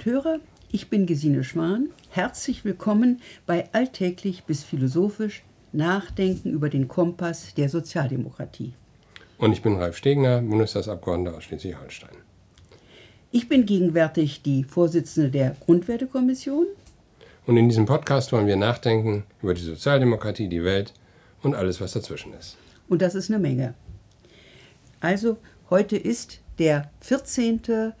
Und Hörer, ich bin Gesine Schwan. Herzlich willkommen bei Alltäglich bis Philosophisch Nachdenken über den Kompass der Sozialdemokratie. Und ich bin Ralf Stegner, Bundestagsabgeordneter aus Schleswig-Holstein. Ich bin gegenwärtig die Vorsitzende der Grundwertekommission. Und in diesem Podcast wollen wir nachdenken über die Sozialdemokratie, die Welt und alles, was dazwischen ist. Und das ist eine Menge. Also, heute ist der 14.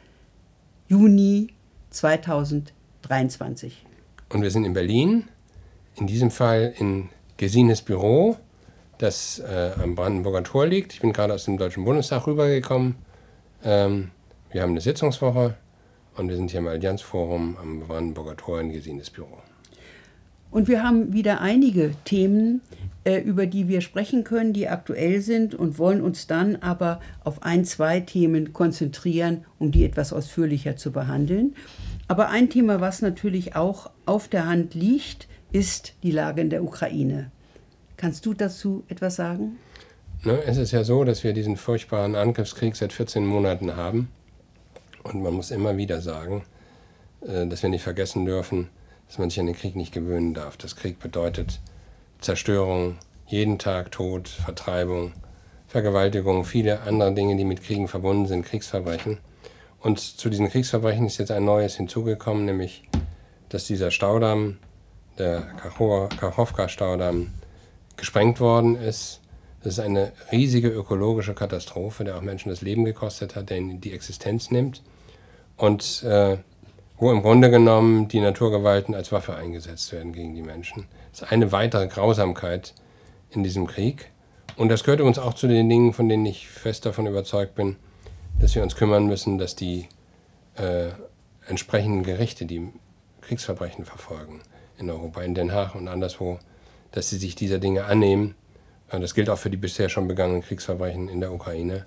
Juni 2023. Und wir sind in Berlin, in diesem Fall in Gesines Büro, das äh, am Brandenburger Tor liegt. Ich bin gerade aus dem Deutschen Bundestag rübergekommen. Ähm, wir haben eine Sitzungswoche und wir sind hier im Allianzforum am Brandenburger Tor in Gesines Büro. Und wir haben wieder einige Themen, äh, über die wir sprechen können, die aktuell sind und wollen uns dann aber auf ein, zwei Themen konzentrieren, um die etwas ausführlicher zu behandeln. Aber ein Thema, was natürlich auch auf der Hand liegt, ist die Lage in der Ukraine. Kannst du dazu etwas sagen? Ne, es ist ja so, dass wir diesen furchtbaren Angriffskrieg seit 14 Monaten haben. Und man muss immer wieder sagen, äh, dass wir nicht vergessen dürfen, dass man sich an den Krieg nicht gewöhnen darf. Das Krieg bedeutet Zerstörung, jeden Tag Tod, Vertreibung, Vergewaltigung, viele andere Dinge, die mit Kriegen verbunden sind, Kriegsverbrechen. Und zu diesen Kriegsverbrechen ist jetzt ein neues hinzugekommen, nämlich, dass dieser Staudamm, der Kachowka-Staudamm, gesprengt worden ist. Das ist eine riesige ökologische Katastrophe, der auch Menschen das Leben gekostet hat, der ihnen die Existenz nimmt. Und äh, wo im Grunde genommen die Naturgewalten als Waffe eingesetzt werden gegen die Menschen. Das ist eine weitere Grausamkeit in diesem Krieg. Und das gehört uns auch zu den Dingen, von denen ich fest davon überzeugt bin, dass wir uns kümmern müssen, dass die äh, entsprechenden Gerichte, die Kriegsverbrechen verfolgen in Europa, in Den Haag und anderswo, dass sie sich dieser Dinge annehmen. Äh, das gilt auch für die bisher schon begangenen Kriegsverbrechen in der Ukraine.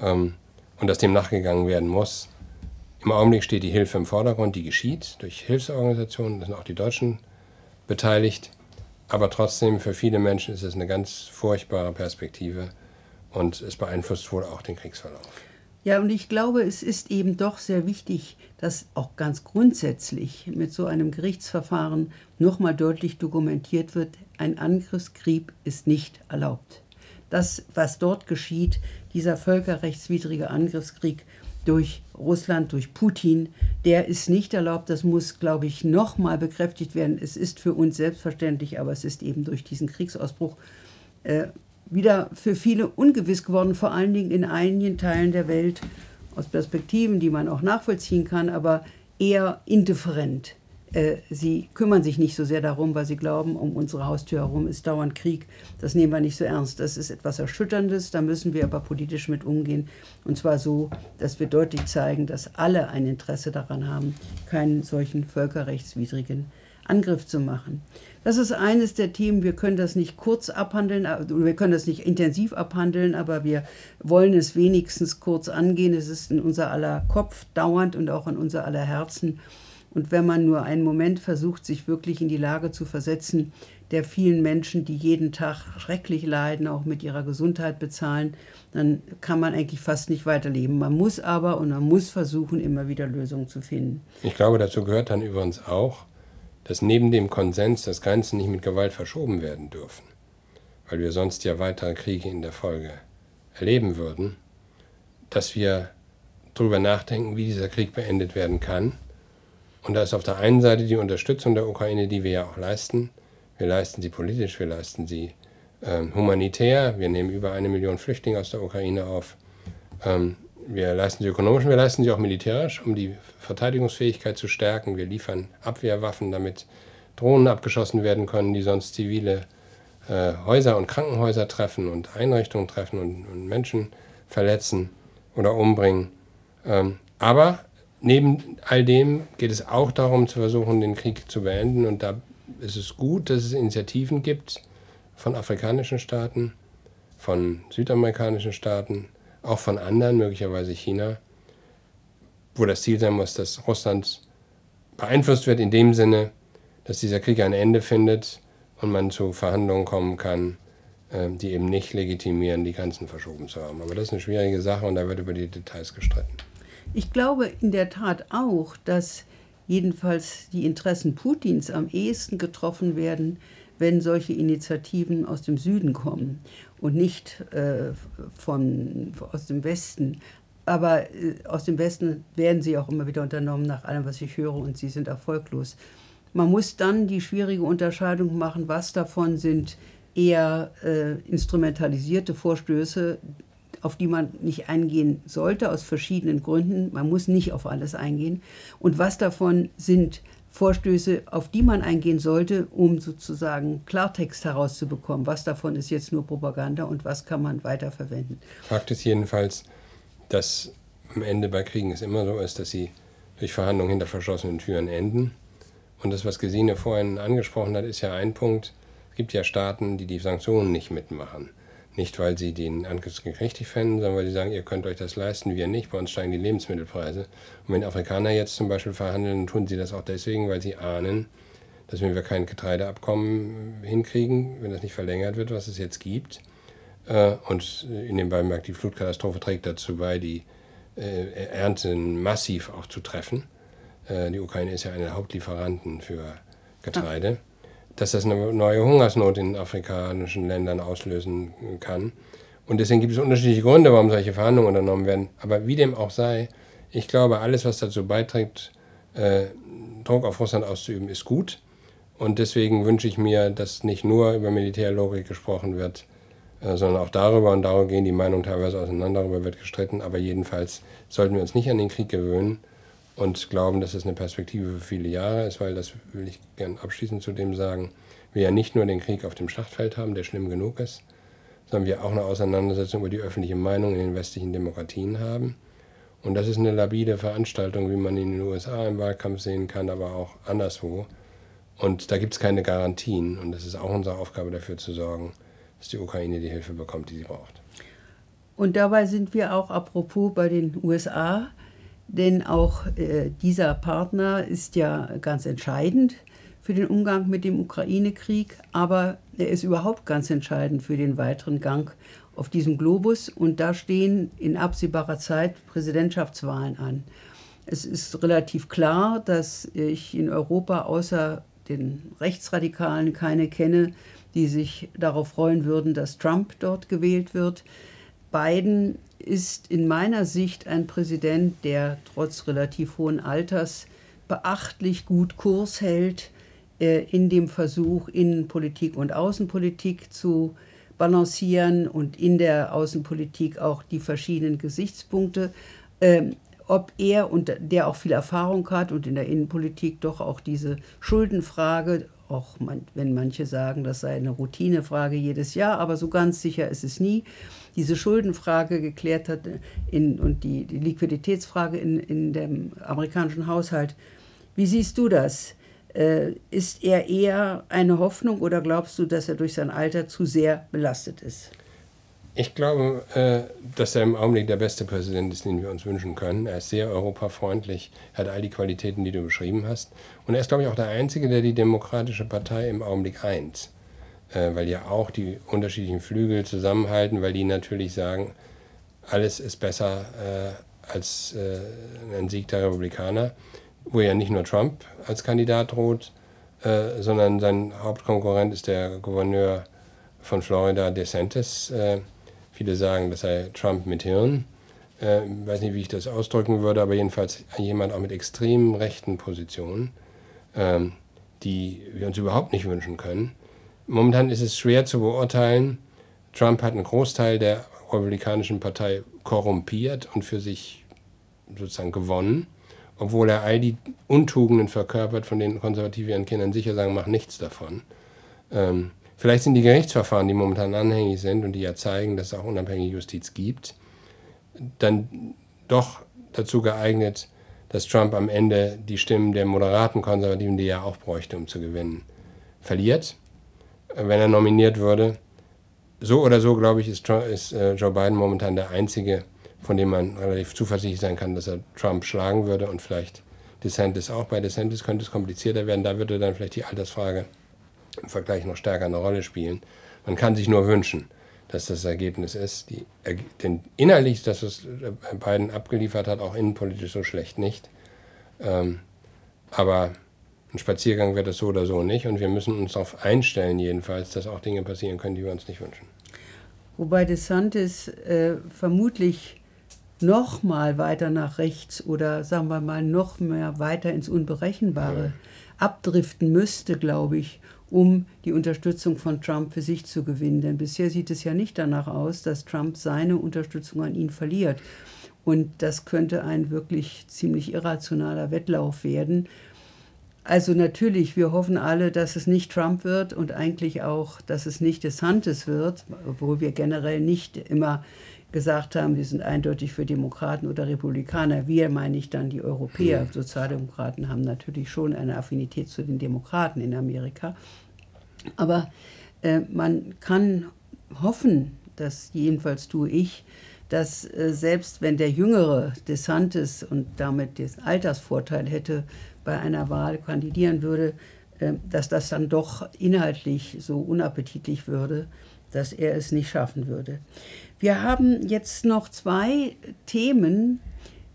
Ähm, und dass dem nachgegangen werden muss. Im Augenblick steht die Hilfe im Vordergrund, die geschieht durch Hilfsorganisationen, da sind auch die Deutschen beteiligt. Aber trotzdem, für viele Menschen ist es eine ganz furchtbare Perspektive und es beeinflusst wohl auch den Kriegsverlauf. Ja, und ich glaube, es ist eben doch sehr wichtig, dass auch ganz grundsätzlich mit so einem Gerichtsverfahren nochmal deutlich dokumentiert wird, ein Angriffskrieg ist nicht erlaubt. Das, was dort geschieht, dieser völkerrechtswidrige Angriffskrieg, durch Russland, durch Putin, der ist nicht erlaubt. Das muss, glaube ich, nochmal bekräftigt werden. Es ist für uns selbstverständlich, aber es ist eben durch diesen Kriegsausbruch äh, wieder für viele ungewiss geworden, vor allen Dingen in einigen Teilen der Welt, aus Perspektiven, die man auch nachvollziehen kann, aber eher indifferent. Äh, sie kümmern sich nicht so sehr darum, weil sie glauben, um unsere Haustür herum ist dauernd Krieg. Das nehmen wir nicht so ernst. Das ist etwas Erschütterndes, da müssen wir aber politisch mit umgehen. Und zwar so, dass wir deutlich zeigen, dass alle ein Interesse daran haben, keinen solchen völkerrechtswidrigen Angriff zu machen. Das ist eines der Themen, wir können das nicht kurz abhandeln, äh, wir können das nicht intensiv abhandeln, aber wir wollen es wenigstens kurz angehen. Es ist in unser aller Kopf dauernd und auch in unser aller Herzen. Und wenn man nur einen Moment versucht, sich wirklich in die Lage zu versetzen, der vielen Menschen, die jeden Tag schrecklich leiden, auch mit ihrer Gesundheit bezahlen, dann kann man eigentlich fast nicht weiterleben. Man muss aber und man muss versuchen, immer wieder Lösungen zu finden. Ich glaube, dazu gehört dann übrigens auch, dass neben dem Konsens das Ganze nicht mit Gewalt verschoben werden dürfen, weil wir sonst ja weitere Kriege in der Folge erleben würden, dass wir darüber nachdenken, wie dieser Krieg beendet werden kann und da ist auf der einen Seite die Unterstützung der Ukraine, die wir ja auch leisten. Wir leisten sie politisch, wir leisten sie ähm, humanitär. Wir nehmen über eine Million Flüchtlinge aus der Ukraine auf. Ähm, wir leisten sie ökonomisch, wir leisten sie auch militärisch, um die Verteidigungsfähigkeit zu stärken. Wir liefern Abwehrwaffen, damit Drohnen abgeschossen werden können, die sonst zivile äh, Häuser und Krankenhäuser treffen und Einrichtungen treffen und, und Menschen verletzen oder umbringen. Ähm, aber Neben all dem geht es auch darum, zu versuchen, den Krieg zu beenden. Und da ist es gut, dass es Initiativen gibt von afrikanischen Staaten, von südamerikanischen Staaten, auch von anderen, möglicherweise China, wo das Ziel sein muss, dass Russland beeinflusst wird in dem Sinne, dass dieser Krieg ein Ende findet und man zu Verhandlungen kommen kann, äh, die eben nicht legitimieren, die Grenzen verschoben zu haben. Aber das ist eine schwierige Sache und da wird über die Details gestritten. Ich glaube in der Tat auch, dass jedenfalls die Interessen Putins am ehesten getroffen werden, wenn solche Initiativen aus dem Süden kommen und nicht äh, von, aus dem Westen. Aber äh, aus dem Westen werden sie auch immer wieder unternommen, nach allem, was ich höre, und sie sind erfolglos. Man muss dann die schwierige Unterscheidung machen, was davon sind eher äh, instrumentalisierte Vorstöße, auf die man nicht eingehen sollte, aus verschiedenen Gründen. Man muss nicht auf alles eingehen. Und was davon sind Vorstöße, auf die man eingehen sollte, um sozusagen Klartext herauszubekommen. Was davon ist jetzt nur Propaganda und was kann man weiterverwenden. Fakt ist jedenfalls, dass am Ende bei Kriegen es immer so ist, dass sie durch Verhandlungen hinter verschlossenen Türen enden. Und das, was Gesine vorhin angesprochen hat, ist ja ein Punkt. Es gibt ja Staaten, die die Sanktionen nicht mitmachen. Nicht, weil sie den Angriffskrieg richtig fänden, sondern weil sie sagen, ihr könnt euch das leisten, wir nicht, bei uns steigen die Lebensmittelpreise. Und wenn Afrikaner jetzt zum Beispiel verhandeln, tun sie das auch deswegen, weil sie ahnen, dass wenn wir kein Getreideabkommen hinkriegen, wenn das nicht verlängert wird, was es jetzt gibt, äh, und in den beiden Markt die Flutkatastrophe trägt dazu bei, die äh, Ernten massiv auch zu treffen. Äh, die Ukraine ist ja einer der Hauptlieferanten für Getreide. Dass das eine neue Hungersnot in afrikanischen Ländern auslösen kann. Und deswegen gibt es unterschiedliche Gründe, warum solche Verhandlungen unternommen werden. Aber wie dem auch sei, ich glaube, alles, was dazu beiträgt, äh, Druck auf Russland auszuüben, ist gut. Und deswegen wünsche ich mir, dass nicht nur über Militärlogik gesprochen wird, äh, sondern auch darüber, und darüber gehen die Meinungen teilweise auseinander, darüber wird gestritten, aber jedenfalls sollten wir uns nicht an den Krieg gewöhnen und glauben, dass es eine Perspektive für viele Jahre ist, weil das will ich gern abschließend zu dem sagen, wir ja nicht nur den Krieg auf dem Schlachtfeld haben, der schlimm genug ist, sondern wir auch eine Auseinandersetzung über die öffentliche Meinung in den westlichen Demokratien haben. Und das ist eine labile Veranstaltung, wie man in den USA im Wahlkampf sehen kann, aber auch anderswo. Und da gibt es keine Garantien. Und es ist auch unsere Aufgabe, dafür zu sorgen, dass die Ukraine die Hilfe bekommt, die sie braucht. Und dabei sind wir auch apropos bei den USA, denn auch äh, dieser Partner ist ja ganz entscheidend für den Umgang mit dem Ukraine-Krieg, aber er ist überhaupt ganz entscheidend für den weiteren Gang auf diesem Globus und da stehen in absehbarer Zeit Präsidentschaftswahlen an. Es ist relativ klar, dass ich in Europa außer den Rechtsradikalen keine kenne, die sich darauf freuen würden, dass Trump dort gewählt wird. Biden ist in meiner Sicht ein Präsident, der trotz relativ hohen Alters beachtlich gut Kurs hält äh, in dem Versuch, Innenpolitik und Außenpolitik zu balancieren und in der Außenpolitik auch die verschiedenen Gesichtspunkte. Ähm, ob er und der auch viel Erfahrung hat und in der Innenpolitik doch auch diese Schuldenfrage auch man, wenn manche sagen, das sei eine Routinefrage jedes Jahr, aber so ganz sicher ist es nie, diese Schuldenfrage geklärt hat in, und die, die Liquiditätsfrage in, in dem amerikanischen Haushalt. Wie siehst du das? Äh, ist er eher eine Hoffnung oder glaubst du, dass er durch sein Alter zu sehr belastet ist? Ich glaube, äh, dass er im Augenblick der beste Präsident ist, den wir uns wünschen können. Er ist sehr europafreundlich, hat all die Qualitäten, die du beschrieben hast. Und er ist, glaube ich, auch der Einzige, der die Demokratische Partei im Augenblick eint. Äh, weil ja auch die unterschiedlichen Flügel zusammenhalten, weil die natürlich sagen, alles ist besser äh, als ein Sieg der Republikaner, wo ja nicht nur Trump als Kandidat droht, sondern sein Hauptkonkurrent ist der Gouverneur von Florida, DeSantis Viele sagen, das sei Trump mit Hirn. Ich äh, weiß nicht, wie ich das ausdrücken würde, aber jedenfalls jemand auch mit extrem rechten Positionen, ähm, die wir uns überhaupt nicht wünschen können. Momentan ist es schwer zu beurteilen. Trump hat einen Großteil der Republikanischen Partei korrumpiert und für sich sozusagen gewonnen, obwohl er all die Untugenden verkörpert, von denen Konservative ihren Kindern sicher sagen, mach nichts davon. Ähm, Vielleicht sind die Gerichtsverfahren, die momentan anhängig sind und die ja zeigen, dass es auch unabhängige Justiz gibt, dann doch dazu geeignet, dass Trump am Ende die Stimmen der moderaten Konservativen, die er auch bräuchte, um zu gewinnen, verliert, wenn er nominiert würde. So oder so, glaube ich, ist, ist äh, Joe Biden momentan der Einzige, von dem man relativ zuversichtlich sein kann, dass er Trump schlagen würde und vielleicht DeSantis auch. Bei DeSantis könnte es komplizierter werden. Da würde dann vielleicht die Altersfrage im Vergleich noch stärker eine Rolle spielen. Man kann sich nur wünschen, dass das Ergebnis ist. Die, denn innerlich, dass es Biden abgeliefert hat, auch innenpolitisch so schlecht nicht. Ähm, aber ein Spaziergang wird es so oder so nicht und wir müssen uns darauf einstellen, jedenfalls, dass auch Dinge passieren können, die wir uns nicht wünschen. Wobei DeSantis äh, vermutlich noch mal weiter nach rechts oder sagen wir mal noch mehr weiter ins Unberechenbare ja. abdriften müsste, glaube ich, um die Unterstützung von Trump für sich zu gewinnen. Denn bisher sieht es ja nicht danach aus, dass Trump seine Unterstützung an ihn verliert. Und das könnte ein wirklich ziemlich irrationaler Wettlauf werden. Also natürlich, wir hoffen alle, dass es nicht Trump wird und eigentlich auch, dass es nicht DeSantis wird, obwohl wir generell nicht immer gesagt haben, wir sind eindeutig für Demokraten oder Republikaner. Wir meine ich dann die Europäer. Sozialdemokraten haben natürlich schon eine Affinität zu den Demokraten in Amerika. Aber äh, man kann hoffen, dass jedenfalls tue ich, dass äh, selbst wenn der jüngere DeSantis und damit den Altersvorteil hätte, bei einer Wahl kandidieren würde, äh, dass das dann doch inhaltlich so unappetitlich würde, dass er es nicht schaffen würde. Wir haben jetzt noch zwei Themen,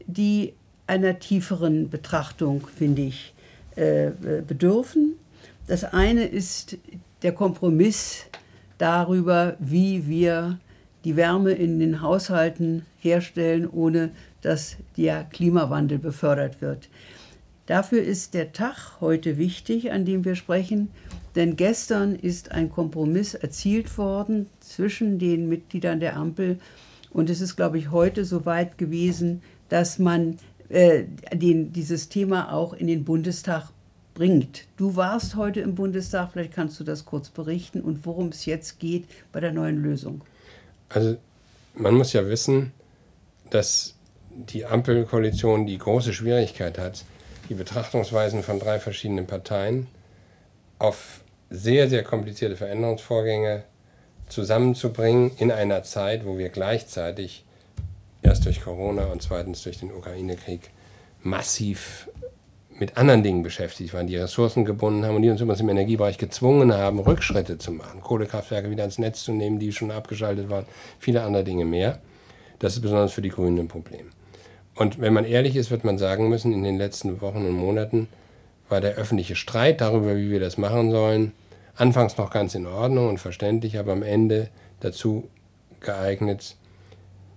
die einer tieferen Betrachtung, finde ich, äh, bedürfen. Das eine ist der Kompromiss darüber, wie wir die Wärme in den Haushalten herstellen, ohne dass der Klimawandel befördert wird. Dafür ist der Tag heute wichtig, an dem wir sprechen, denn gestern ist ein Kompromiss erzielt worden zwischen den Mitgliedern der Ampel und es ist, glaube ich, heute so weit gewesen, dass man äh, den, dieses Thema auch in den Bundestag bringt. Du warst heute im Bundestag, vielleicht kannst du das kurz berichten und worum es jetzt geht bei der neuen Lösung. Also man muss ja wissen, dass die Ampelkoalition die große Schwierigkeit hat, die Betrachtungsweisen von drei verschiedenen Parteien auf sehr, sehr komplizierte Veränderungsvorgänge zusammenzubringen in einer Zeit, wo wir gleichzeitig erst durch Corona und zweitens durch den Ukraine-Krieg massiv mit anderen Dingen beschäftigt waren, die Ressourcen gebunden haben und die uns übrigens im Energiebereich gezwungen haben, Rückschritte zu machen, Kohlekraftwerke wieder ins Netz zu nehmen, die schon abgeschaltet waren, viele andere Dinge mehr. Das ist besonders für die Grünen ein Problem. Und wenn man ehrlich ist, wird man sagen müssen, in den letzten Wochen und Monaten war der öffentliche Streit darüber, wie wir das machen sollen, anfangs noch ganz in Ordnung und verständlich, aber am Ende dazu geeignet,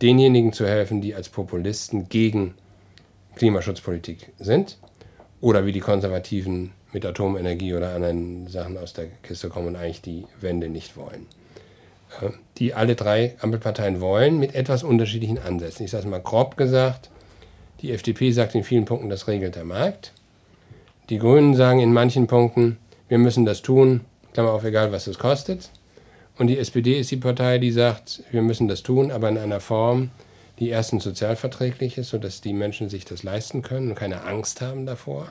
denjenigen zu helfen, die als Populisten gegen Klimaschutzpolitik sind oder wie die Konservativen mit Atomenergie oder anderen Sachen aus der Kiste kommen und eigentlich die Wende nicht wollen. Die alle drei Ampelparteien wollen, mit etwas unterschiedlichen Ansätzen. Ich sage es mal grob gesagt, die FDP sagt in vielen Punkten, das regelt der Markt. Die Grünen sagen in manchen Punkten, wir müssen das tun, Klammer auf, egal was es kostet. Und die SPD ist die Partei, die sagt, wir müssen das tun, aber in einer Form, die erstens sozialverträglich ist, sodass die Menschen sich das leisten können und keine Angst haben davor,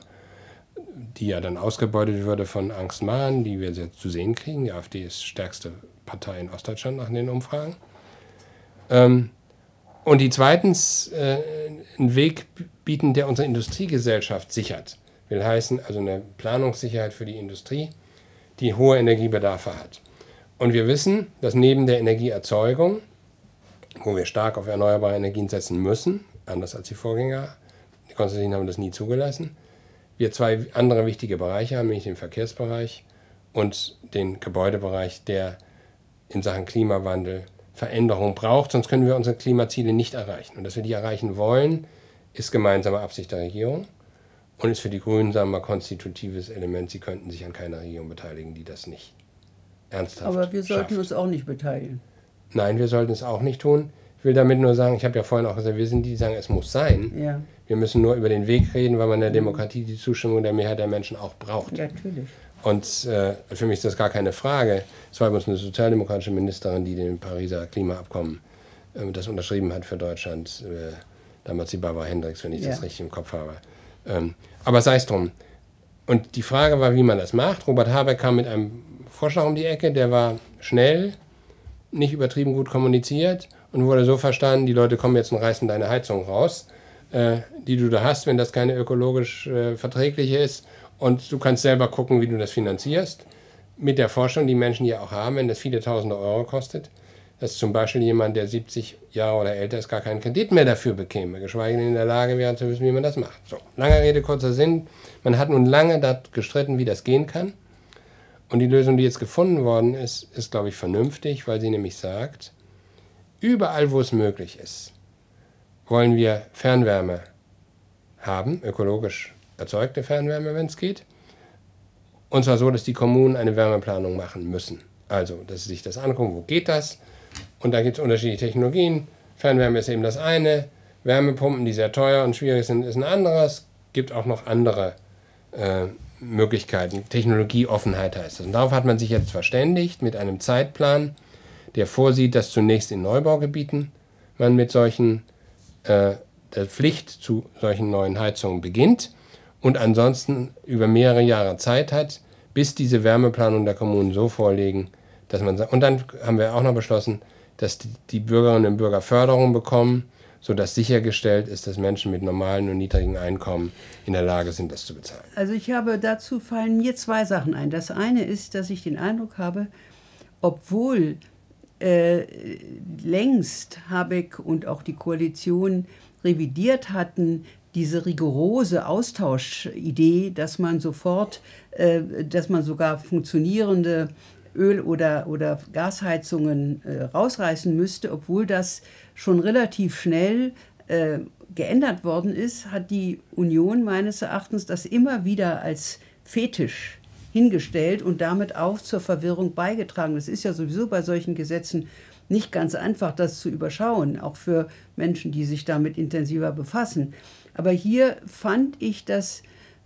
die ja dann ausgebeutet würde von Angstmachern, die wir jetzt zu sehen kriegen. Die AfD ist stärkste Partei in Ostdeutschland nach den Umfragen. Ähm, und die zweitens äh, einen Weg bieten, der unsere Industriegesellschaft sichert. Will heißen, also eine Planungssicherheit für die Industrie, die hohe Energiebedarfe hat. Und wir wissen, dass neben der Energieerzeugung, wo wir stark auf erneuerbare Energien setzen müssen, anders als die Vorgänger, die Konstantin haben das nie zugelassen, wir zwei andere wichtige Bereiche haben, nämlich den Verkehrsbereich und den Gebäudebereich, der in Sachen Klimawandel Veränderung braucht, sonst können wir unsere Klimaziele nicht erreichen. Und dass wir die erreichen wollen, ist gemeinsame Absicht der Regierung und ist für die Grünen, sagen wir mal, konstitutives Element. Sie könnten sich an keiner Regierung beteiligen, die das nicht ernsthaft Aber wir sollten schafft. uns auch nicht beteiligen. Nein, wir sollten es auch nicht tun. Ich will damit nur sagen, ich habe ja vorhin auch gesagt, wir sind die, die sagen, es muss sein. Ja. Wir müssen nur über den Weg reden, weil man in der Demokratie die Zustimmung der Mehrheit der Menschen auch braucht. Ja, natürlich. Und äh, für mich ist das gar keine Frage. Es war übrigens eine sozialdemokratische Ministerin, die den Pariser Klimaabkommen äh, das unterschrieben hat für Deutschland. Äh, damals die Barbara Hendricks, wenn ich ja. das richtig im Kopf habe. Ähm, aber sei es drum. Und die Frage war, wie man das macht. Robert Habeck kam mit einem Vorschlag um die Ecke, der war schnell, nicht übertrieben gut kommuniziert und wurde so verstanden, die Leute kommen jetzt und reißen deine Heizung raus, äh, die du da hast, wenn das keine ökologisch äh, verträgliche ist und du kannst selber gucken, wie du das finanzierst. Mit der Forschung, die Menschen ja auch haben, wenn das viele tausende Euro kostet, dass zum Beispiel jemand, der 70 Jahre oder älter ist, gar keinen Kredit mehr dafür bekäme, geschweige denn in der Lage wäre zu wissen, wie man das macht. So, lange Rede, kurzer Sinn. Man hat nun lange dort gestritten, wie das gehen kann. Und die Lösung, die jetzt gefunden worden ist, ist, glaube ich, vernünftig, weil sie nämlich sagt, überall, wo es möglich ist, wollen wir Fernwärme haben, ökologisch erzeugte Fernwärme, wenn es geht. Und zwar so, dass die Kommunen eine Wärmeplanung machen müssen. Also, dass sie sich das angucken, wo geht das? Und da gibt es unterschiedliche Technologien. Fernwärme ist eben das eine, Wärmepumpen, die sehr teuer und schwierig sind, ist ein anderes. Gibt auch noch andere äh, Möglichkeiten. Technologieoffenheit heißt das. Und darauf hat man sich jetzt verständigt mit einem Zeitplan, der vorsieht, dass zunächst in Neubaugebieten man mit solchen äh, der Pflicht zu solchen neuen Heizungen beginnt und ansonsten über mehrere Jahre Zeit hat, bis diese Wärmeplanung der Kommunen so vorliegen, dass man sagt, und dann haben wir auch noch beschlossen, dass die Bürgerinnen und Bürger Förderung bekommen, sodass sichergestellt ist, dass Menschen mit normalen und niedrigen Einkommen in der Lage sind, das zu bezahlen. Also ich habe dazu fallen mir zwei Sachen ein. Das eine ist, dass ich den Eindruck habe, obwohl äh, längst Habeck und auch die Koalition revidiert hatten, diese rigorose Austauschidee, dass man sofort, äh, dass man sogar funktionierende Öl- oder, oder Gasheizungen äh, rausreißen müsste, obwohl das schon relativ schnell äh, geändert worden ist, hat die Union meines Erachtens das immer wieder als Fetisch hingestellt und damit auch zur Verwirrung beigetragen. Das ist ja sowieso bei solchen Gesetzen nicht ganz einfach, das zu überschauen, auch für Menschen, die sich damit intensiver befassen. Aber hier fand ich, dass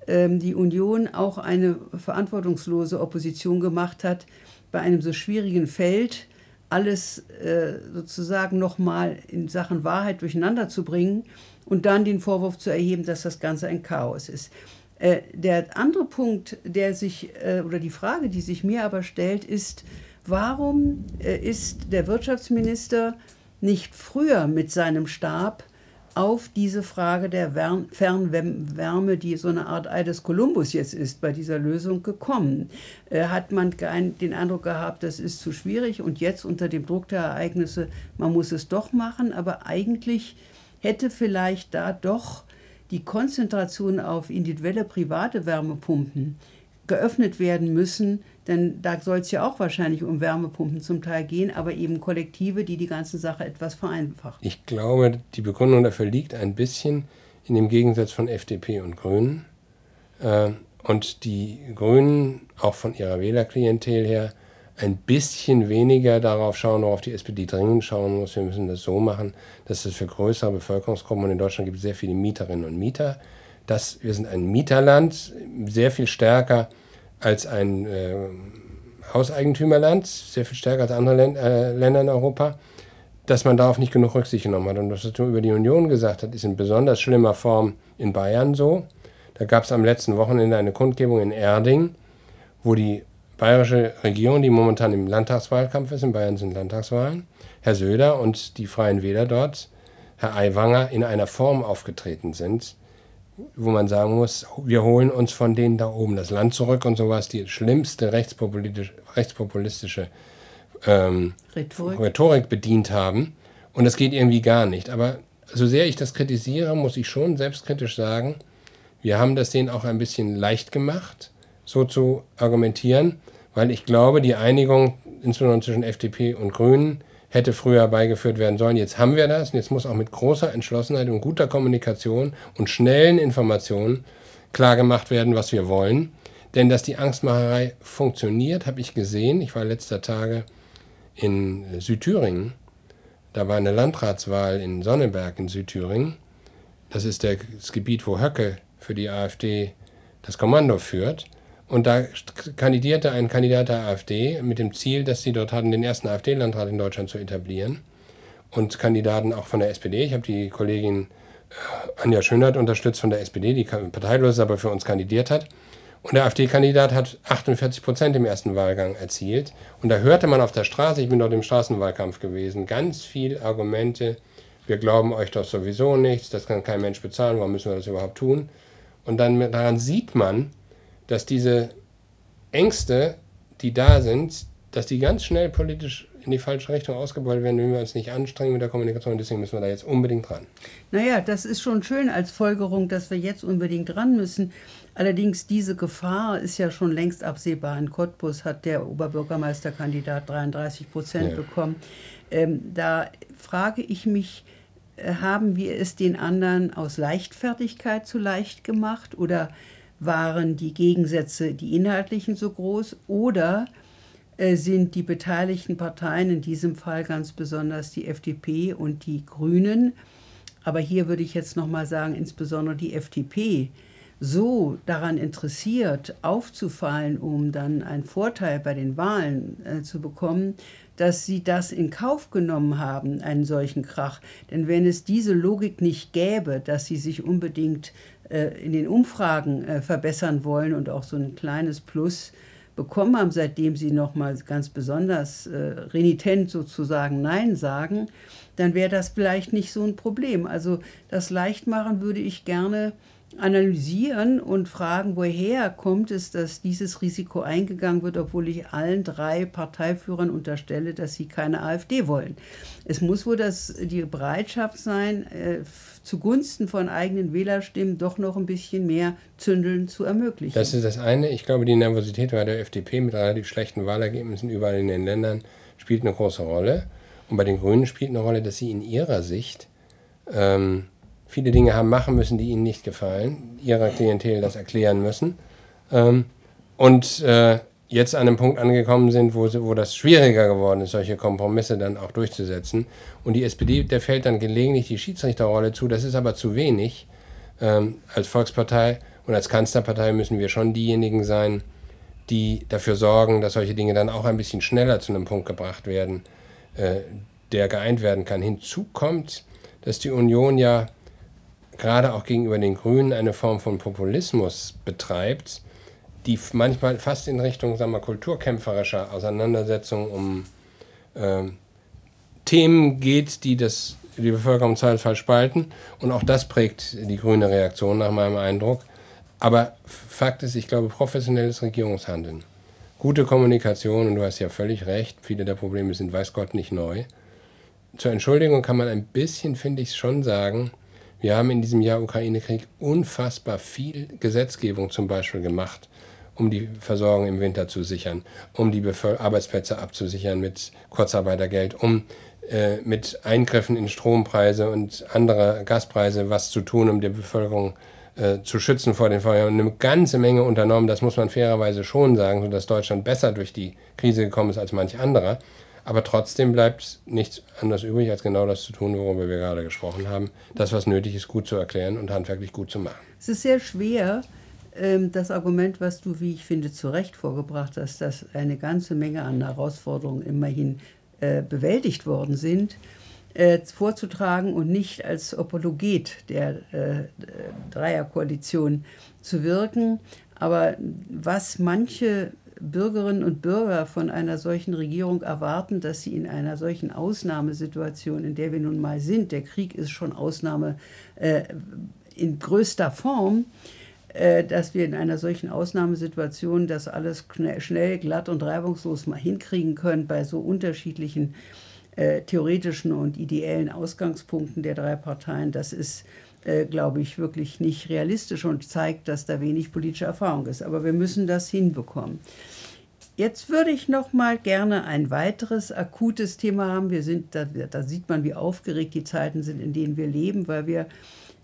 ähm, die Union auch eine verantwortungslose Opposition gemacht hat, bei einem so schwierigen Feld alles äh, sozusagen nochmal in Sachen Wahrheit durcheinander zu bringen und dann den Vorwurf zu erheben, dass das Ganze ein Chaos ist. Äh, der andere Punkt, der sich, äh, oder die Frage, die sich mir aber stellt, ist, Warum äh, ist der Wirtschaftsminister nicht früher mit seinem Stab auf diese Frage der Fernwärme, die so eine Art Ei des Kolumbus jetzt ist, bei dieser Lösung gekommen? Äh, hat man den Eindruck gehabt, das ist zu schwierig und jetzt unter dem Druck der Ereignisse, man muss es doch machen, aber eigentlich hätte vielleicht da doch die Konzentration auf individuelle private Wärmepumpen geöffnet werden müssen, denn da soll es ja auch wahrscheinlich um Wärmepumpen zum Teil gehen, aber eben Kollektive, die die ganze Sache etwas vereinfachen. Ich glaube, die Begründung dafür liegt ein bisschen in dem Gegensatz von FDP und Grünen. Äh, und die Grünen, auch von ihrer Wählerklientel her, ein bisschen weniger darauf schauen, worauf die SPD dringend schauen muss. Wir müssen das so machen, dass es für größere Bevölkerungsgruppen, und in Deutschland gibt es sehr viele Mieterinnen und Mieter, dass wir sind ein Mieterland, sehr viel stärker als ein äh, Hauseigentümerland, sehr viel stärker als andere Län äh, Länder in Europa, dass man darauf nicht genug Rücksicht genommen hat. Und was du über die Union gesagt hast, ist in besonders schlimmer Form in Bayern so. Da gab es am letzten Wochenende eine Kundgebung in Erding, wo die bayerische Regierung, die momentan im Landtagswahlkampf ist, in Bayern sind Landtagswahlen, Herr Söder und die Freien Wähler dort, Herr Aiwanger, in einer Form aufgetreten sind, wo man sagen muss, wir holen uns von denen da oben das Land zurück und sowas, die schlimmste rechtspopulistische, rechtspopulistische ähm, Rhetorik. Rhetorik bedient haben. Und das geht irgendwie gar nicht. Aber so sehr ich das kritisiere, muss ich schon selbstkritisch sagen, wir haben das denen auch ein bisschen leicht gemacht, so zu argumentieren, weil ich glaube, die Einigung, insbesondere zwischen FDP und Grünen, hätte früher beigeführt werden sollen. Jetzt haben wir das und jetzt muss auch mit großer Entschlossenheit und guter Kommunikation und schnellen Informationen klargemacht werden, was wir wollen. Denn dass die Angstmacherei funktioniert, habe ich gesehen. Ich war letzter Tage in Südthüringen. Da war eine Landratswahl in Sonneberg in Südthüringen. Das ist das Gebiet, wo Höcke für die AfD das Kommando führt. Und da kandidierte ein Kandidat der AfD mit dem Ziel, dass sie dort hatten, den ersten AfD-Landrat in Deutschland zu etablieren. Und Kandidaten auch von der SPD. Ich habe die Kollegin äh, Anja Schönert unterstützt von der SPD, die parteilos aber für uns kandidiert hat. Und der AfD-Kandidat hat 48 Prozent im ersten Wahlgang erzielt. Und da hörte man auf der Straße, ich bin dort im Straßenwahlkampf gewesen, ganz viel Argumente. Wir glauben euch doch sowieso nichts, das kann kein Mensch bezahlen, warum müssen wir das überhaupt tun? Und dann daran sieht man, dass diese Ängste, die da sind, dass die ganz schnell politisch in die falsche Richtung ausgebeult werden, wenn wir uns nicht anstrengen mit der Kommunikation. Deswegen müssen wir da jetzt unbedingt dran. Naja, das ist schon schön als Folgerung, dass wir jetzt unbedingt dran müssen. Allerdings diese Gefahr ist ja schon längst absehbar. In Cottbus hat der Oberbürgermeisterkandidat 33 Prozent ja. bekommen. Ähm, da frage ich mich, äh, haben wir es den anderen aus Leichtfertigkeit zu leicht gemacht oder waren die Gegensätze, die inhaltlichen, so groß oder äh, sind die beteiligten Parteien, in diesem Fall ganz besonders die FDP und die Grünen, aber hier würde ich jetzt noch mal sagen, insbesondere die FDP, so daran interessiert, aufzufallen, um dann einen Vorteil bei den Wahlen äh, zu bekommen, dass sie das in Kauf genommen haben, einen solchen Krach. Denn wenn es diese Logik nicht gäbe, dass sie sich unbedingt in den Umfragen äh, verbessern wollen und auch so ein kleines Plus bekommen haben, seitdem sie nochmal ganz besonders äh, renitent sozusagen Nein sagen, dann wäre das vielleicht nicht so ein Problem. Also das Leichtmachen würde ich gerne analysieren und fragen, woher kommt es, dass dieses Risiko eingegangen wird, obwohl ich allen drei Parteiführern unterstelle, dass sie keine AfD wollen. Es muss wohl das, die Bereitschaft sein, äh, zugunsten von eigenen Wählerstimmen doch noch ein bisschen mehr Zündeln zu ermöglichen. Das ist das eine. Ich glaube, die Nervosität bei der FDP mit relativ schlechten Wahlergebnissen überall in den Ländern spielt eine große Rolle. Und bei den Grünen spielt eine Rolle, dass sie in ihrer Sicht ähm, viele Dinge haben machen müssen, die ihnen nicht gefallen, ihrer Klientel das erklären müssen ähm, und äh, jetzt an einem Punkt angekommen sind, wo, wo das schwieriger geworden ist, solche Kompromisse dann auch durchzusetzen. Und die SPD, der fällt dann gelegentlich die Schiedsrichterrolle zu, das ist aber zu wenig. Ähm, als Volkspartei und als Kanzlerpartei müssen wir schon diejenigen sein, die dafür sorgen, dass solche Dinge dann auch ein bisschen schneller zu einem Punkt gebracht werden, der geeint werden kann. Hinzu kommt, dass die Union ja gerade auch gegenüber den Grünen eine Form von Populismus betreibt, die manchmal fast in Richtung sagen wir, kulturkämpferischer Auseinandersetzung um äh, Themen geht, die das, die Bevölkerung im Zweifelsfall spalten. Und auch das prägt die grüne Reaktion nach meinem Eindruck. Aber Fakt ist, ich glaube, professionelles Regierungshandeln, gute Kommunikation, und du hast ja völlig recht, viele der Probleme sind, weiß Gott, nicht neu. Zur Entschuldigung kann man ein bisschen, finde ich, schon sagen, wir haben in diesem Jahr Ukraine-Krieg unfassbar viel Gesetzgebung zum Beispiel gemacht, um die Versorgung im Winter zu sichern, um die Bevölker Arbeitsplätze abzusichern mit Kurzarbeitergeld, um äh, mit Eingriffen in Strompreise und andere Gaspreise was zu tun, um die Bevölkerung äh, zu schützen vor den Feuern. Eine ganze Menge unternommen, das muss man fairerweise schon sagen, sodass Deutschland besser durch die Krise gekommen ist als manch anderer. Aber trotzdem bleibt nichts anderes übrig, als genau das zu tun, worüber wir gerade gesprochen haben. Das, was nötig ist, gut zu erklären und handwerklich gut zu machen. Es ist sehr schwer, ähm, das Argument, was du, wie ich finde, zu Recht vorgebracht hast, dass eine ganze Menge an Herausforderungen immerhin äh, bewältigt worden sind, äh, vorzutragen und nicht als Apologet der äh, Dreierkoalition zu wirken. Aber was manche Bürgerinnen und Bürger von einer solchen Regierung erwarten, dass sie in einer solchen Ausnahmesituation, in der wir nun mal sind, der Krieg ist schon Ausnahme äh, in größter Form, äh, dass wir in einer solchen Ausnahmesituation das alles schnell, glatt und reibungslos mal hinkriegen können bei so unterschiedlichen äh, theoretischen und ideellen Ausgangspunkten der drei Parteien, das ist äh, glaube ich, wirklich nicht realistisch und zeigt, dass da wenig politische Erfahrung ist. Aber wir müssen das hinbekommen. Jetzt würde ich noch mal gerne ein weiteres akutes Thema haben. Wir sind, da, da sieht man, wie aufgeregt die Zeiten sind, in denen wir leben, weil wir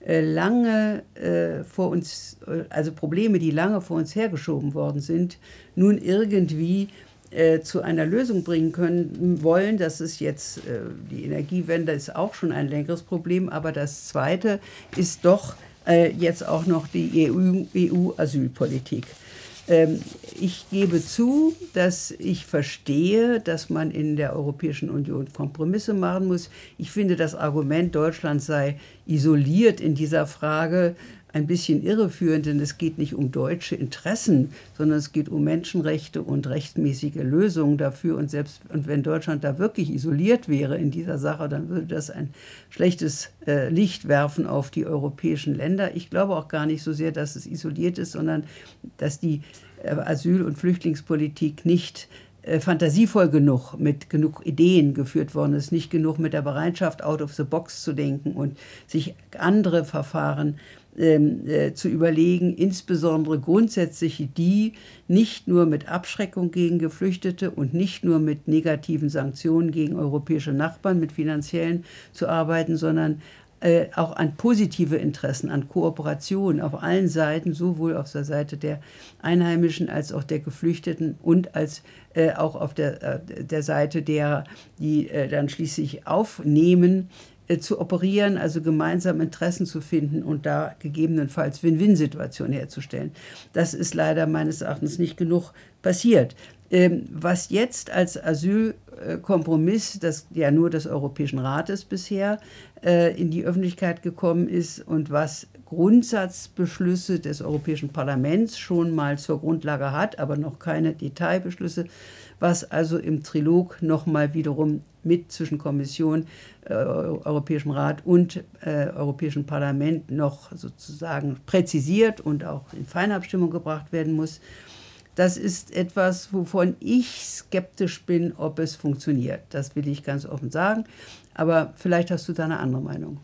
äh, lange äh, vor uns, äh, also Probleme, die lange vor uns hergeschoben worden sind, nun irgendwie äh, zu einer Lösung bringen können wollen. Das ist jetzt, äh, die Energiewende ist auch schon ein längeres Problem, aber das zweite ist doch äh, jetzt auch noch die EU-Asylpolitik. EU ähm, ich gebe zu, dass ich verstehe, dass man in der Europäischen Union Kompromisse machen muss. Ich finde, das Argument, Deutschland sei isoliert in dieser Frage, ein bisschen irreführend, denn es geht nicht um deutsche Interessen, sondern es geht um Menschenrechte und rechtmäßige Lösungen dafür. Und selbst und wenn Deutschland da wirklich isoliert wäre in dieser Sache, dann würde das ein schlechtes äh, Licht werfen auf die europäischen Länder. Ich glaube auch gar nicht so sehr, dass es isoliert ist, sondern dass die äh, Asyl- und Flüchtlingspolitik nicht äh, fantasievoll genug, mit genug Ideen geführt worden ist, nicht genug mit der Bereitschaft, out of the box zu denken und sich andere Verfahren äh, zu überlegen, insbesondere grundsätzlich die nicht nur mit Abschreckung gegen Geflüchtete und nicht nur mit negativen Sanktionen gegen europäische Nachbarn, mit finanziellen zu arbeiten, sondern äh, auch an positive Interessen, an Kooperation auf allen Seiten, sowohl auf der Seite der Einheimischen als auch der Geflüchteten und als äh, auch auf der, äh, der Seite derer, die dann schließlich aufnehmen, zu operieren, also gemeinsam Interessen zu finden und da gegebenenfalls Win-Win-Situationen herzustellen. Das ist leider meines Erachtens nicht genug passiert. Ähm, was jetzt als Asylkompromiss, das ja nur des Europäischen Rates bisher äh, in die Öffentlichkeit gekommen ist und was Grundsatzbeschlüsse des Europäischen Parlaments schon mal zur Grundlage hat, aber noch keine Detailbeschlüsse, was also im Trilog nochmal wiederum mit zwischen Kommission, äh, Europäischem Rat und äh, Europäischem Parlament noch sozusagen präzisiert und auch in Feinabstimmung gebracht werden muss. Das ist etwas, wovon ich skeptisch bin, ob es funktioniert. Das will ich ganz offen sagen. Aber vielleicht hast du da eine andere Meinung.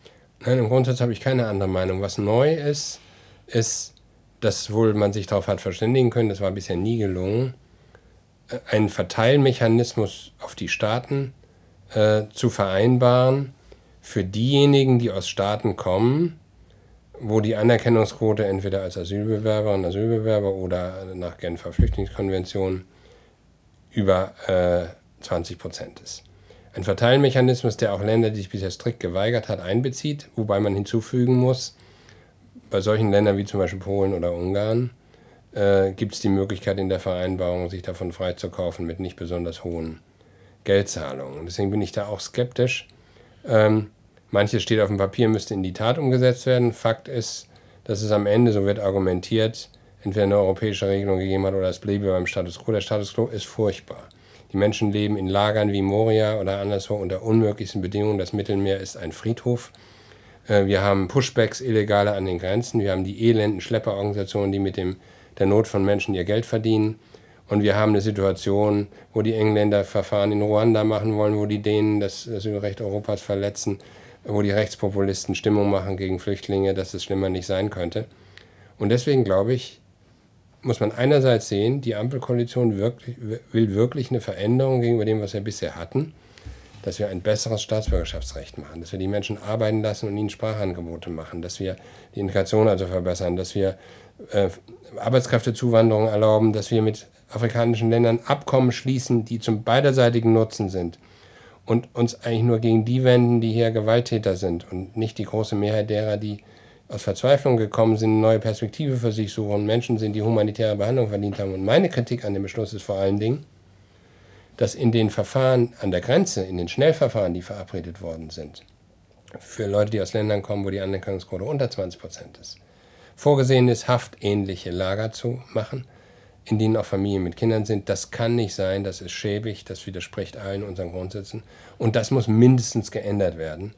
Nein, im Grundsatz habe ich keine andere Meinung. Was neu ist, ist, dass wohl man sich darauf hat verständigen können, das war bisher nie gelungen, äh, einen Verteilmechanismus auf die Staaten äh, zu vereinbaren für diejenigen, die aus Staaten kommen, wo die Anerkennungsquote entweder als Asylbewerber und Asylbewerber oder nach Genfer Flüchtlingskonvention über äh, 20 Prozent ist. Ein Verteilmechanismus, der auch Länder, die sich bisher strikt geweigert hat, einbezieht, wobei man hinzufügen muss, bei solchen Ländern wie zum Beispiel Polen oder Ungarn äh, gibt es die Möglichkeit in der Vereinbarung, sich davon freizukaufen mit nicht besonders hohen Geldzahlungen. Deswegen bin ich da auch skeptisch. Ähm, manches steht auf dem Papier, müsste in die Tat umgesetzt werden. Fakt ist, dass es am Ende, so wird argumentiert, entweder eine europäische Regelung gegeben hat oder es bliebe beim Status quo. Der Status quo ist furchtbar. Die Menschen leben in Lagern wie Moria oder anderswo unter unmöglichsten Bedingungen. Das Mittelmeer ist ein Friedhof. Äh, wir haben Pushbacks, illegale an den Grenzen. Wir haben die elenden Schlepperorganisationen, die mit dem, der Not von Menschen ihr Geld verdienen. Und wir haben eine Situation, wo die Engländer Verfahren in Ruanda machen wollen, wo die Dänen das Asylrecht Europas verletzen, wo die Rechtspopulisten Stimmung machen gegen Flüchtlinge, dass es schlimmer nicht sein könnte. Und deswegen glaube ich, muss man einerseits sehen, die Ampelkoalition wirklich, will wirklich eine Veränderung gegenüber dem, was wir bisher hatten, dass wir ein besseres Staatsbürgerschaftsrecht machen, dass wir die Menschen arbeiten lassen und ihnen Sprachangebote machen, dass wir die Integration also verbessern, dass wir äh, Arbeitskräftezuwanderung erlauben, dass wir mit afrikanischen Ländern Abkommen schließen, die zum beiderseitigen Nutzen sind und uns eigentlich nur gegen die wenden, die hier Gewalttäter sind und nicht die große Mehrheit derer, die aus Verzweiflung gekommen sind, eine neue Perspektive für sich suchen, Menschen sind, die humanitäre Behandlung verdient haben. Und meine Kritik an dem Beschluss ist vor allen Dingen, dass in den Verfahren an der Grenze, in den Schnellverfahren, die verabredet worden sind, für Leute, die aus Ländern kommen, wo die Anerkennungsquote unter 20 Prozent ist, vorgesehen ist, haftähnliche Lager zu machen, in denen auch Familien mit Kindern sind. Das kann nicht sein, das ist schäbig, das widerspricht allen unseren Grundsätzen. Und das muss mindestens geändert werden.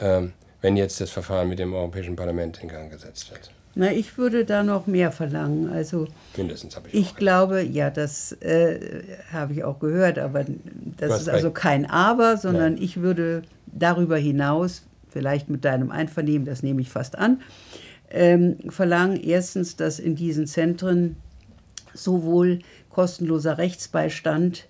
Ähm, wenn jetzt das Verfahren mit dem Europäischen Parlament in Gang gesetzt wird. Na, ich würde da noch mehr verlangen. Also Mindestens habe ich. Ich glaube, ja, das äh, habe ich auch gehört, aber das ist also kein Aber, sondern Nein. ich würde darüber hinaus, vielleicht mit deinem Einvernehmen, das nehme ich fast an, ähm, verlangen erstens, dass in diesen Zentren sowohl kostenloser Rechtsbeistand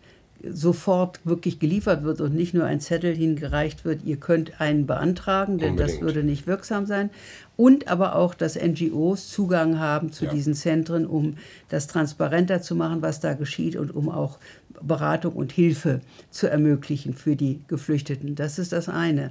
sofort wirklich geliefert wird und nicht nur ein Zettel hingereicht wird, ihr könnt einen beantragen, denn Unbedingt. das würde nicht wirksam sein. Und aber auch, dass NGOs Zugang haben zu ja. diesen Zentren, um das transparenter zu machen, was da geschieht und um auch Beratung und Hilfe zu ermöglichen für die Geflüchteten. Das ist das eine.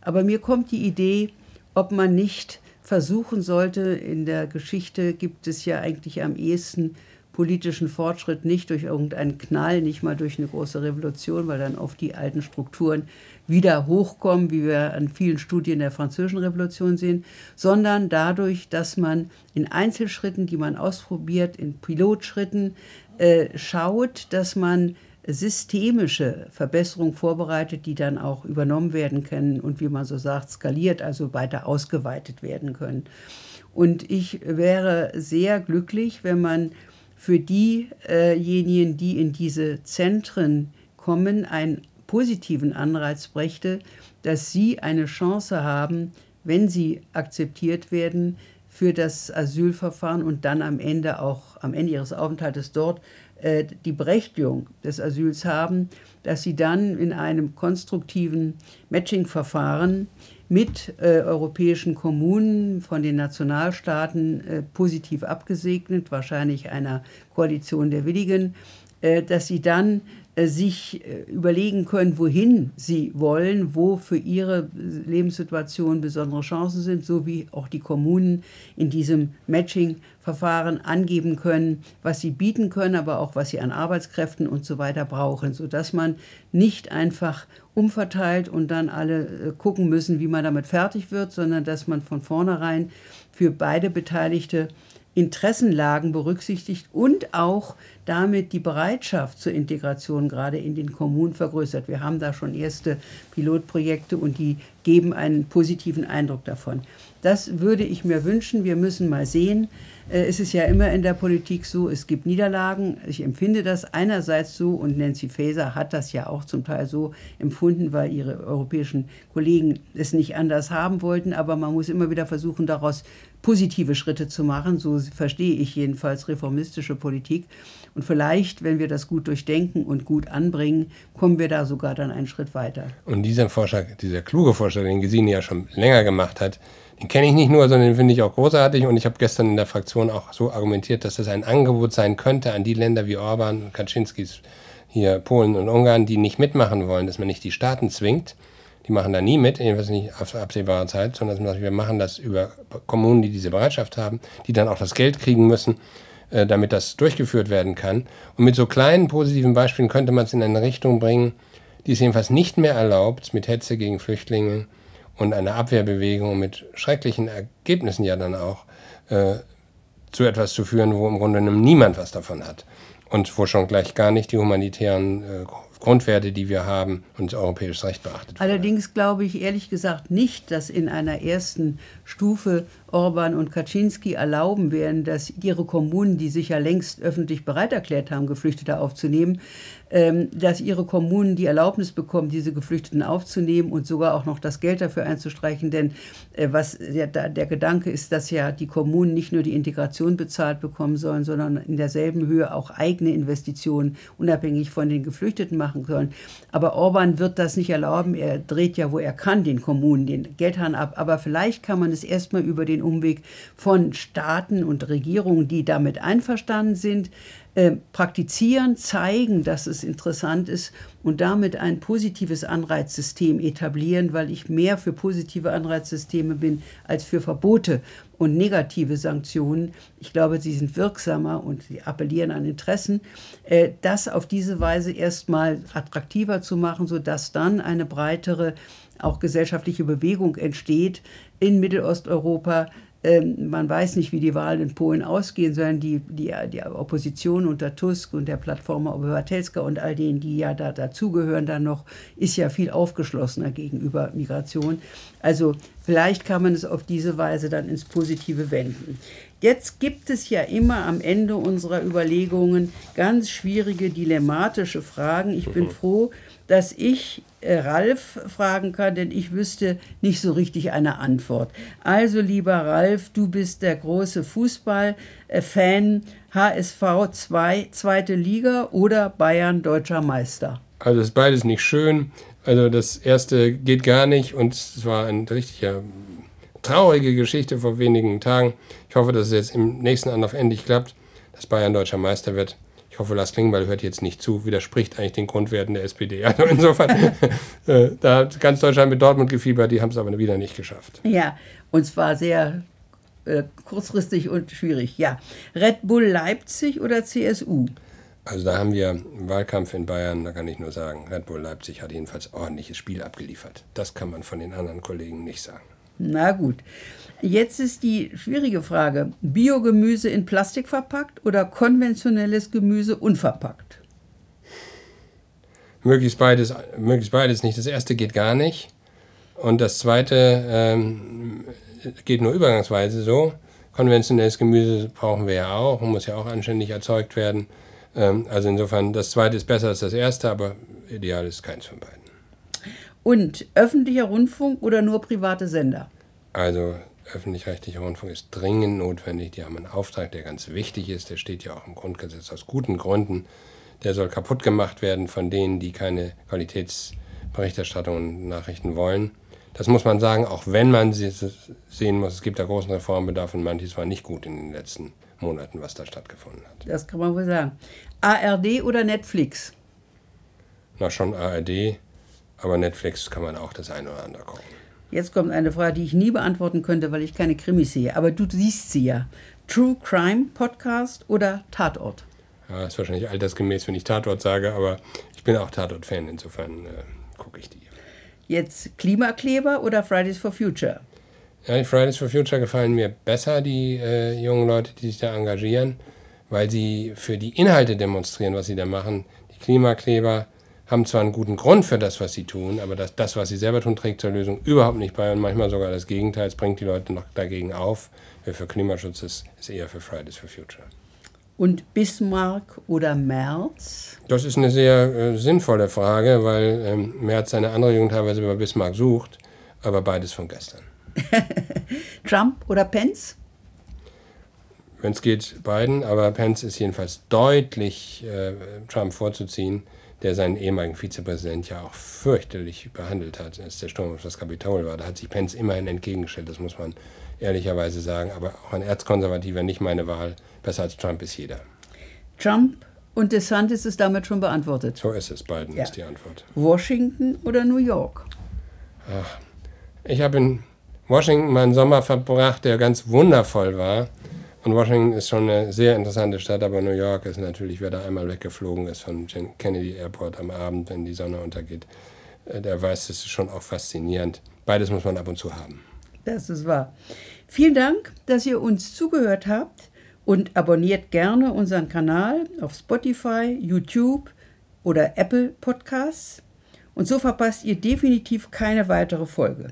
Aber mir kommt die Idee, ob man nicht versuchen sollte, in der Geschichte gibt es ja eigentlich am ehesten politischen Fortschritt nicht durch irgendeinen Knall, nicht mal durch eine große Revolution, weil dann oft die alten Strukturen wieder hochkommen, wie wir an vielen Studien der Französischen Revolution sehen, sondern dadurch, dass man in Einzelschritten, die man ausprobiert, in Pilotschritten äh, schaut, dass man systemische Verbesserungen vorbereitet, die dann auch übernommen werden können und wie man so sagt, skaliert, also weiter ausgeweitet werden können. Und ich wäre sehr glücklich, wenn man für diejenigen, die in diese Zentren kommen, einen positiven Anreiz brächte, dass sie eine Chance haben, wenn sie akzeptiert werden, für das Asylverfahren und dann am Ende auch am Ende ihres Aufenthaltes dort äh, die Berechtigung des Asyls haben, dass sie dann in einem konstruktiven Matching-Verfahren mit äh, europäischen Kommunen von den Nationalstaaten äh, positiv abgesegnet, wahrscheinlich einer Koalition der Willigen, äh, dass sie dann äh, sich äh, überlegen können, wohin sie wollen, wo für ihre Lebenssituation besondere Chancen sind, so wie auch die Kommunen in diesem Matching-Verfahren angeben können, was sie bieten können, aber auch was sie an Arbeitskräften und so weiter brauchen, sodass man nicht einfach umverteilt und dann alle äh, gucken müssen, wie man damit fertig wird, sondern dass man von vornherein für beide Beteiligte Interessenlagen berücksichtigt und auch damit die Bereitschaft zur Integration gerade in den Kommunen vergrößert. Wir haben da schon erste Pilotprojekte und die geben einen positiven Eindruck davon. Das würde ich mir wünschen. Wir müssen mal sehen. Äh, es ist ja immer in der Politik so, es gibt Niederlagen. Ich empfinde das einerseits so und Nancy Faeser hat das ja auch zum Teil so empfunden, weil ihre europäischen Kollegen es nicht anders haben wollten. Aber man muss immer wieder versuchen, daraus positive Schritte zu machen. So verstehe ich jedenfalls reformistische Politik. Und vielleicht, wenn wir das gut durchdenken und gut anbringen, kommen wir da sogar dann einen Schritt weiter. Und dieser Vorschlag, dieser kluge Vorschlag, den Gesine ja schon länger gemacht hat, den kenne ich nicht nur, sondern den finde ich auch großartig. Und ich habe gestern in der Fraktion auch so argumentiert, dass das ein Angebot sein könnte an die Länder wie Orban und Kaczynskis, hier Polen und Ungarn, die nicht mitmachen wollen, dass man nicht die Staaten zwingt. Die machen da nie mit, jedenfalls nicht auf absehbare Zeit, sondern dass wir machen das über Kommunen, die diese Bereitschaft haben, die dann auch das Geld kriegen müssen äh, damit das durchgeführt werden kann. Und mit so kleinen positiven Beispielen könnte man es in eine Richtung bringen, die es jedenfalls nicht mehr erlaubt, mit Hetze gegen Flüchtlinge und einer Abwehrbewegung mit schrecklichen Ergebnissen ja dann auch äh, zu etwas zu führen, wo im Grunde genommen niemand was davon hat. Und wo schon gleich gar nicht die humanitären äh, Grundwerte, die wir haben, und europäisches Recht beachtet werden. Allerdings glaube ich ehrlich gesagt nicht, dass in einer ersten Stufe Orban und Kaczynski erlauben werden, dass ihre Kommunen, die sich ja längst öffentlich bereit erklärt haben, Geflüchtete aufzunehmen, dass ihre Kommunen die Erlaubnis bekommen, diese Geflüchteten aufzunehmen und sogar auch noch das Geld dafür einzustreichen. Denn äh, was der, der Gedanke ist, dass ja die Kommunen nicht nur die Integration bezahlt bekommen sollen, sondern in derselben Höhe auch eigene Investitionen unabhängig von den Geflüchteten machen sollen. Aber Orban wird das nicht erlauben. Er dreht ja, wo er kann, den Kommunen den Geldhahn ab. Aber vielleicht kann man es erstmal über den Umweg von Staaten und Regierungen, die damit einverstanden sind, äh, praktizieren, zeigen, dass es interessant ist und damit ein positives Anreizsystem etablieren, weil ich mehr für positive Anreizsysteme bin als für Verbote und negative Sanktionen. Ich glaube, sie sind wirksamer und sie appellieren an Interessen. Äh, das auf diese Weise erstmal attraktiver zu machen, sodass dann eine breitere auch gesellschaftliche Bewegung entsteht in Mittelosteuropa, man weiß nicht, wie die Wahlen in Polen ausgehen, sondern die, die, die Opposition unter Tusk und der Plattform Obywatelska und all denen, die ja da dazugehören, dann noch, ist ja viel aufgeschlossener gegenüber Migration. Also vielleicht kann man es auf diese Weise dann ins Positive wenden. Jetzt gibt es ja immer am Ende unserer Überlegungen ganz schwierige, dilemmatische Fragen. Ich bin mhm. froh, dass ich äh, Ralf fragen kann, denn ich wüsste nicht so richtig eine Antwort. Also lieber Ralf, du bist der große Fußballfan, HSV 2, zweite Liga oder Bayern deutscher Meister? Also ist beides nicht schön. Also das erste geht gar nicht und es war eine richtige traurige Geschichte vor wenigen Tagen. Ich hoffe, dass es jetzt im nächsten Anlauf endlich klappt, dass Bayern deutscher Meister wird. Ich hoffe, Lars Klingbeil hört jetzt nicht zu, widerspricht eigentlich den Grundwerten der SPD. Also insofern, äh, da hat ganz Deutschland mit Dortmund gefiebert, die haben es aber wieder nicht geschafft. Ja, und zwar sehr äh, kurzfristig und schwierig. Ja, Red Bull Leipzig oder CSU? Also da haben wir einen Wahlkampf in Bayern, da kann ich nur sagen, Red Bull Leipzig hat jedenfalls ordentliches Spiel abgeliefert. Das kann man von den anderen Kollegen nicht sagen. Na gut. Jetzt ist die schwierige Frage: Biogemüse in Plastik verpackt oder konventionelles Gemüse unverpackt? Möglichst beides, möglichst beides nicht. Das erste geht gar nicht. Und das zweite ähm, geht nur übergangsweise so. konventionelles Gemüse brauchen wir ja auch und muss ja auch anständig erzeugt werden. Ähm, also insofern, das zweite ist besser als das erste, aber ideal ist keins von beiden. Und öffentlicher Rundfunk oder nur private Sender? Also öffentlich-rechtlicher Rundfunk ist dringend notwendig. Die haben einen Auftrag, der ganz wichtig ist. Der steht ja auch im Grundgesetz aus guten Gründen. Der soll kaputt gemacht werden von denen, die keine Qualitätsberichterstattung und Nachrichten wollen. Das muss man sagen, auch wenn man sehen muss, es gibt da großen Reformbedarf und manches war nicht gut in den letzten Monaten, was da stattgefunden hat. Das kann man wohl sagen. ARD oder Netflix? Na, schon ARD, aber Netflix kann man auch das eine oder andere gucken. Jetzt kommt eine Frage, die ich nie beantworten könnte, weil ich keine Krimis sehe. Aber du siehst sie ja. True Crime Podcast oder Tatort? Ja, ist wahrscheinlich altersgemäß, wenn ich Tatort sage, aber ich bin auch Tatort-Fan, insofern äh, gucke ich die. Jetzt Klimakleber oder Fridays for Future? Ja, die Fridays for Future gefallen mir besser, die äh, jungen Leute, die sich da engagieren, weil sie für die Inhalte demonstrieren, was sie da machen. Die Klimakleber haben zwar einen guten Grund für das, was sie tun, aber das, das, was sie selber tun, trägt zur Lösung überhaupt nicht bei und manchmal sogar das Gegenteil. Es bringt die Leute noch dagegen auf. Wer für Klimaschutz ist, ist eher für Fridays for Future. Und Bismarck oder Merz? Das ist eine sehr äh, sinnvolle Frage, weil ähm, Merz seine Anregung teilweise über Bismarck sucht, aber beides von gestern. Trump oder Pence? Wenn es geht, beiden, aber Pence ist jedenfalls deutlich äh, Trump vorzuziehen der seinen ehemaligen Vizepräsident ja auch fürchterlich behandelt hat, als der Sturm auf das Kapitol war. Da hat sich Pence immerhin entgegengestellt, das muss man ehrlicherweise sagen. Aber auch ein Erzkonservativer, nicht meine Wahl. Besser als Trump ist jeder. Trump und DeSantis ist damit schon beantwortet. So ist es, Biden ja. ist die Antwort. Washington oder New York? Ach, ich habe in Washington meinen Sommer verbracht, der ganz wundervoll war. Und Washington ist schon eine sehr interessante Stadt, aber New York ist natürlich, wer da einmal weggeflogen ist von Kennedy Airport am Abend, wenn die Sonne untergeht, äh, der weiß, das ist schon auch faszinierend. Beides muss man ab und zu haben. Das ist wahr. Vielen Dank, dass ihr uns zugehört habt und abonniert gerne unseren Kanal auf Spotify, YouTube oder Apple Podcasts. Und so verpasst ihr definitiv keine weitere Folge.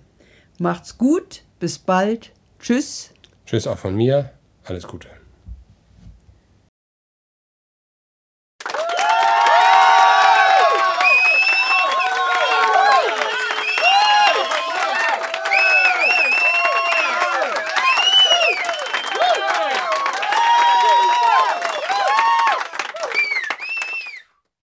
Macht's gut, bis bald. Tschüss. Tschüss auch von mir. Alles Gute.